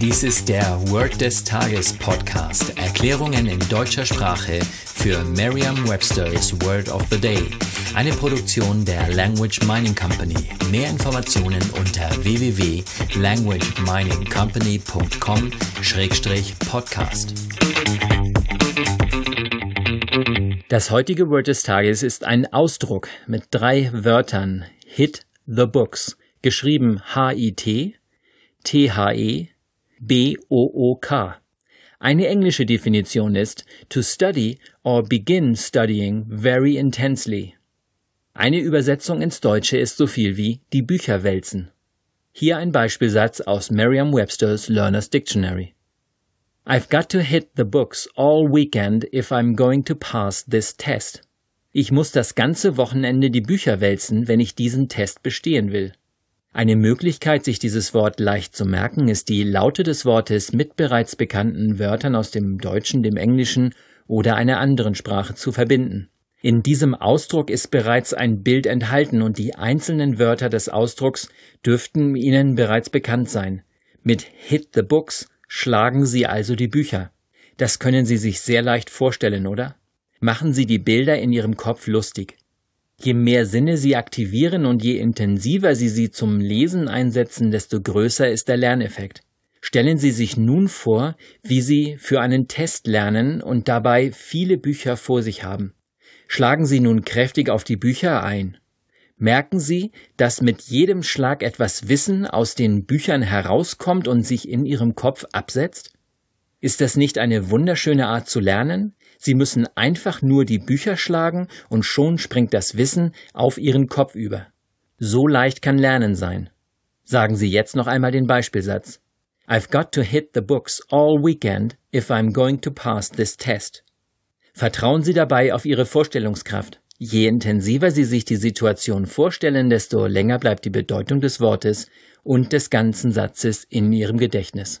Dies ist der Word des Tages Podcast. Erklärungen in deutscher Sprache für Merriam-Webster's Word of the Day. Eine Produktion der Language Mining Company. Mehr Informationen unter www.languageminingcompany.com-podcast. Das heutige Word des Tages ist ein Ausdruck mit drei Wörtern. Hit the Books. Geschrieben H-I-T, T-H-E, B-O-O-K. Eine englische Definition ist to study or begin studying very intensely. Eine Übersetzung ins Deutsche ist so viel wie die Bücher wälzen. Hier ein Beispielsatz aus Merriam-Webster's Learner's Dictionary. I've got to hit the books all weekend if I'm going to pass this test. Ich muss das ganze Wochenende die Bücher wälzen, wenn ich diesen Test bestehen will. Eine Möglichkeit, sich dieses Wort leicht zu merken, ist die Laute des Wortes mit bereits bekannten Wörtern aus dem Deutschen, dem Englischen oder einer anderen Sprache zu verbinden. In diesem Ausdruck ist bereits ein Bild enthalten und die einzelnen Wörter des Ausdrucks dürften Ihnen bereits bekannt sein. Mit Hit the Books schlagen Sie also die Bücher. Das können Sie sich sehr leicht vorstellen, oder? Machen Sie die Bilder in Ihrem Kopf lustig. Je mehr Sinne Sie aktivieren und je intensiver Sie sie zum Lesen einsetzen, desto größer ist der Lerneffekt. Stellen Sie sich nun vor, wie Sie für einen Test lernen und dabei viele Bücher vor sich haben. Schlagen Sie nun kräftig auf die Bücher ein. Merken Sie, dass mit jedem Schlag etwas Wissen aus den Büchern herauskommt und sich in Ihrem Kopf absetzt? Ist das nicht eine wunderschöne Art zu lernen? Sie müssen einfach nur die Bücher schlagen und schon springt das Wissen auf Ihren Kopf über. So leicht kann Lernen sein. Sagen Sie jetzt noch einmal den Beispielsatz. I've got to hit the books all weekend if I'm going to pass this test. Vertrauen Sie dabei auf Ihre Vorstellungskraft. Je intensiver Sie sich die Situation vorstellen, desto länger bleibt die Bedeutung des Wortes und des ganzen Satzes in Ihrem Gedächtnis.